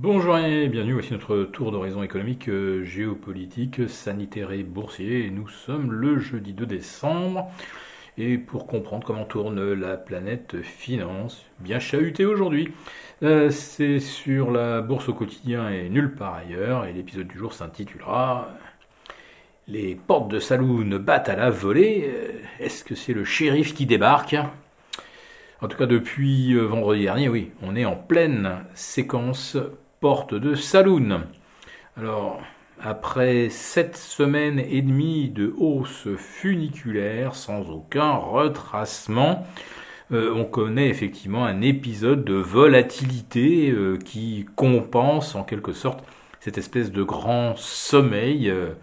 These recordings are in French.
Bonjour et bienvenue, voici notre tour d'horizon économique, euh, géopolitique, sanitaire et boursier. Nous sommes le jeudi 2 décembre. Et pour comprendre comment tourne la planète finance, bien chahuté aujourd'hui, euh, c'est sur la bourse au quotidien et nulle part ailleurs. Et l'épisode du jour s'intitulera Les portes de saloon battent à la volée. Euh, est-ce que c'est le shérif qui débarque? En tout cas, depuis vendredi dernier, oui, on est en pleine séquence porte de Saloon. Alors, après sept semaines et demie de hausse funiculaire sans aucun retracement, euh, on connaît effectivement un épisode de volatilité euh, qui compense en quelque sorte cette espèce de grand sommeil, euh,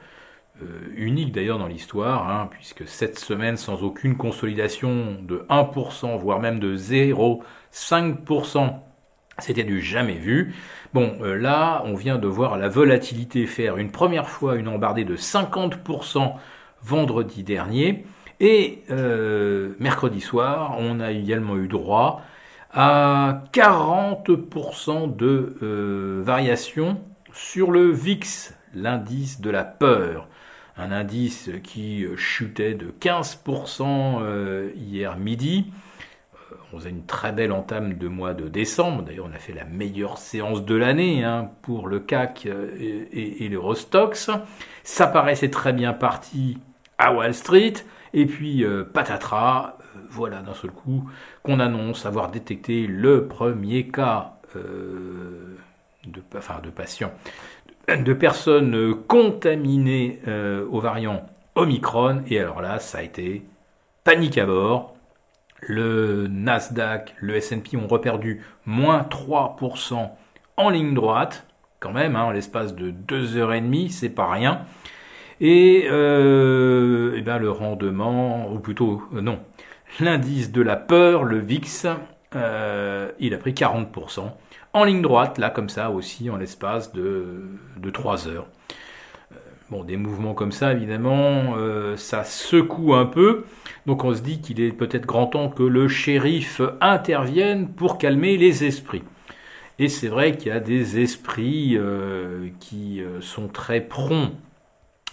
unique d'ailleurs dans l'histoire, hein, puisque sept semaines sans aucune consolidation de 1%, voire même de 0,5%, c'était du jamais vu. Bon, euh, là, on vient de voir la volatilité faire une première fois une embardée de 50% vendredi dernier. Et euh, mercredi soir, on a également eu droit à 40% de euh, variation sur le VIX, l'indice de la peur. Un indice qui chutait de 15% hier midi on faisait une très belle entame de mois de décembre. D'ailleurs, on a fait la meilleure séance de l'année hein, pour le CAC euh, et, et, l'Eurostox. Ça paraissait très bien parti à Wall Street. Et puis, euh, patatras, euh, voilà d'un seul coup qu'on annonce avoir détecté le premier cas de, enfin, de patients, de personnes contaminées au variant Omicron. Et alors là, ça a été panique à bord le Nasdaq, le S&P ont reperdu moins 3% en ligne droite, quand même, hein, en l'espace de 2 heures et demie, c'est pas rien. Et, euh, eh ben, le rendement, ou plutôt euh, non, l'indice de la peur, le VIX, euh, il a pris 40% en ligne droite, là comme ça aussi, en l'espace de, de 3 heures. Bon, des mouvements comme ça, évidemment, euh, ça secoue un peu. Donc on se dit qu'il est peut-être grand temps que le shérif intervienne pour calmer les esprits. Et c'est vrai qu'il y a des esprits euh, qui euh, sont très prompts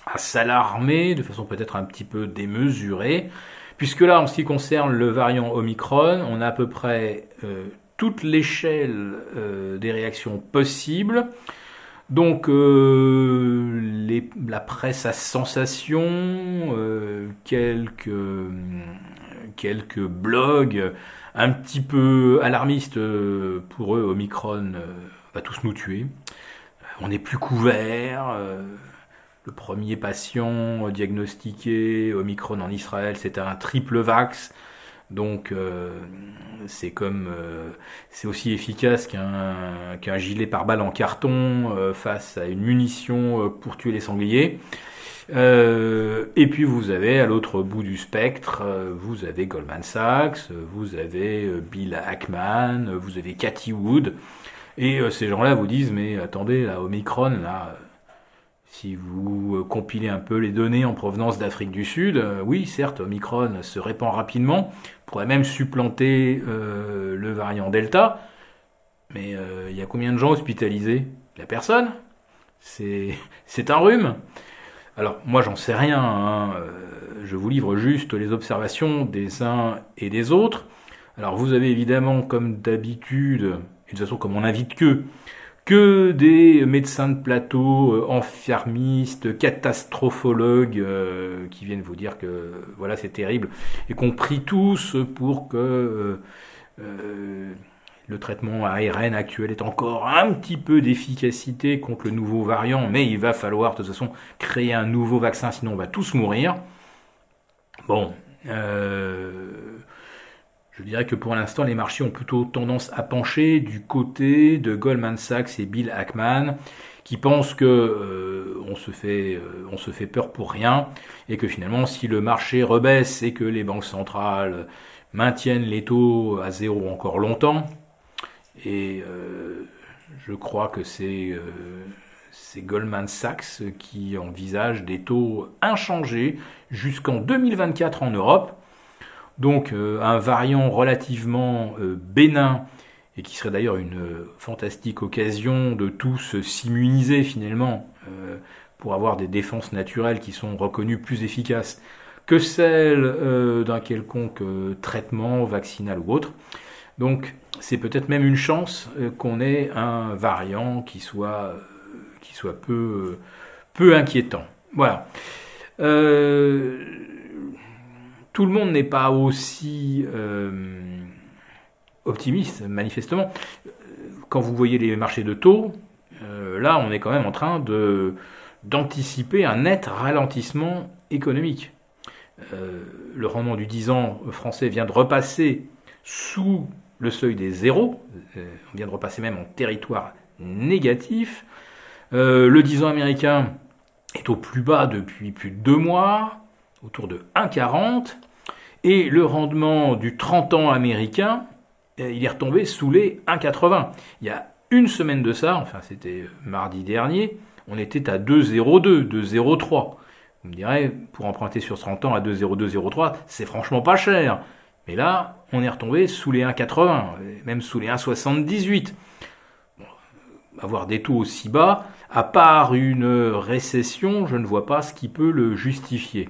à s'alarmer de façon peut-être un petit peu démesurée, puisque là, en ce qui concerne le variant Omicron, on a à peu près toute l'échelle des réactions possibles. Donc euh, la presse à sensation, euh, quelques, quelques blogs un petit peu alarmistes euh, pour eux, Omicron va tous nous tuer. On n'est plus couvert. le premier patient diagnostiqué Omicron en Israël, c'était un triple vax. Donc euh, c'est comme euh, c'est aussi efficace qu'un qu'un gilet pare-balles en carton euh, face à une munition pour tuer les sangliers. et puis vous avez à l'autre bout du spectre, vous avez Goldman Sachs, vous avez Bill Ackman, vous avez Cathy Wood, et ces gens-là vous disent mais attendez, la Omicron là si vous euh, compilez un peu les données en provenance d'Afrique du Sud, euh, oui, certes, Omicron se répand rapidement, pourrait même supplanter euh, le variant Delta, mais il y a combien de gens hospitalisés? La personne? C'est un rhume. Alors, moi, j'en sais rien, hein, je vous livre juste les observations des uns et des autres. Alors, vous avez évidemment, comme d'habitude, et de toute façon, comme on invite que, que des médecins de plateau, euh, enfermistes, catastrophologues euh, qui viennent vous dire que voilà c'est terrible et qu'on prie tous pour que euh, le traitement ARN actuel ait encore un petit peu d'efficacité contre le nouveau variant, mais il va falloir de toute façon créer un nouveau vaccin, sinon on va tous mourir. Bon, je dirais que pour l'instant, les marchés ont plutôt tendance à pencher du côté de Goldman Sachs et Bill Ackman, qui pensent que euh, on, se fait, euh, on se fait peur pour rien, et que finalement, si le marché rebaisse et que les banques centrales maintiennent les taux à zéro encore longtemps, et euh, je crois que c'est c'est Goldman Sachs qui envisage des taux inchangés jusqu'en 2024 en Europe donc euh, un variant relativement euh, bénin et qui serait d'ailleurs une fantastique occasion de tous s'immuniser finalement pour avoir des défenses naturelles qui sont reconnues plus efficaces que celles d'un quelconque traitement vaccinal ou autre. Donc c'est peut-être même une chance qu'on ait un variant qui soit, qui soit peu, peu inquiétant. Voilà. Euh, tout le monde n'est pas aussi euh, optimiste, manifestement. Quand vous voyez les marchés de taux, euh, là, on est quand même en train d'anticiper un net ralentissement économique. le rendement du 10 ans français vient de repasser sous le seuil des zéros, on vient de repasser même en territoire négatif. le 10 ans américain est au plus bas depuis plus de deux mois, autour de 1,40, et le rendement du 30 ans américain, eh, il est retombé sous les 1,80. Il y a une semaine de ça, enfin c'était mardi dernier, on était à 2,02, 2,03. Vous me direz, pour emprunter sur 30 ans à 2,02, 0,3, c'est franchement pas cher. Mais là, on est retombé sous les 1,80, même sous les 1,78 avoir des taux aussi bas, à part une récession, je ne vois pas ce qui peut le justifier.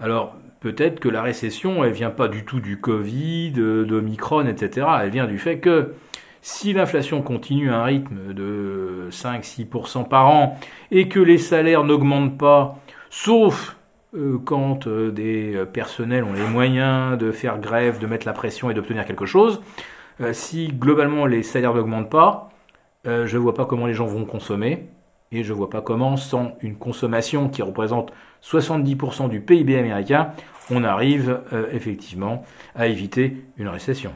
Alors, peut-être que la récession, elle vient pas du tout du Covid, d'Omicron, etc. Elle vient du fait que si l'inflation continue à un rythme de 5-6% par an et que les salaires n'augmentent pas, sauf euh, quand euh, des personnels ont les moyens de faire grève, de mettre la pression et d'obtenir quelque chose, euh, si globalement les salaires n'augmentent pas, euh, je ne vois pas comment les gens vont consommer. Et je ne vois pas comment, sans une consommation qui représente 70% du PIB américain, on arrive euh, effectivement à éviter une récession.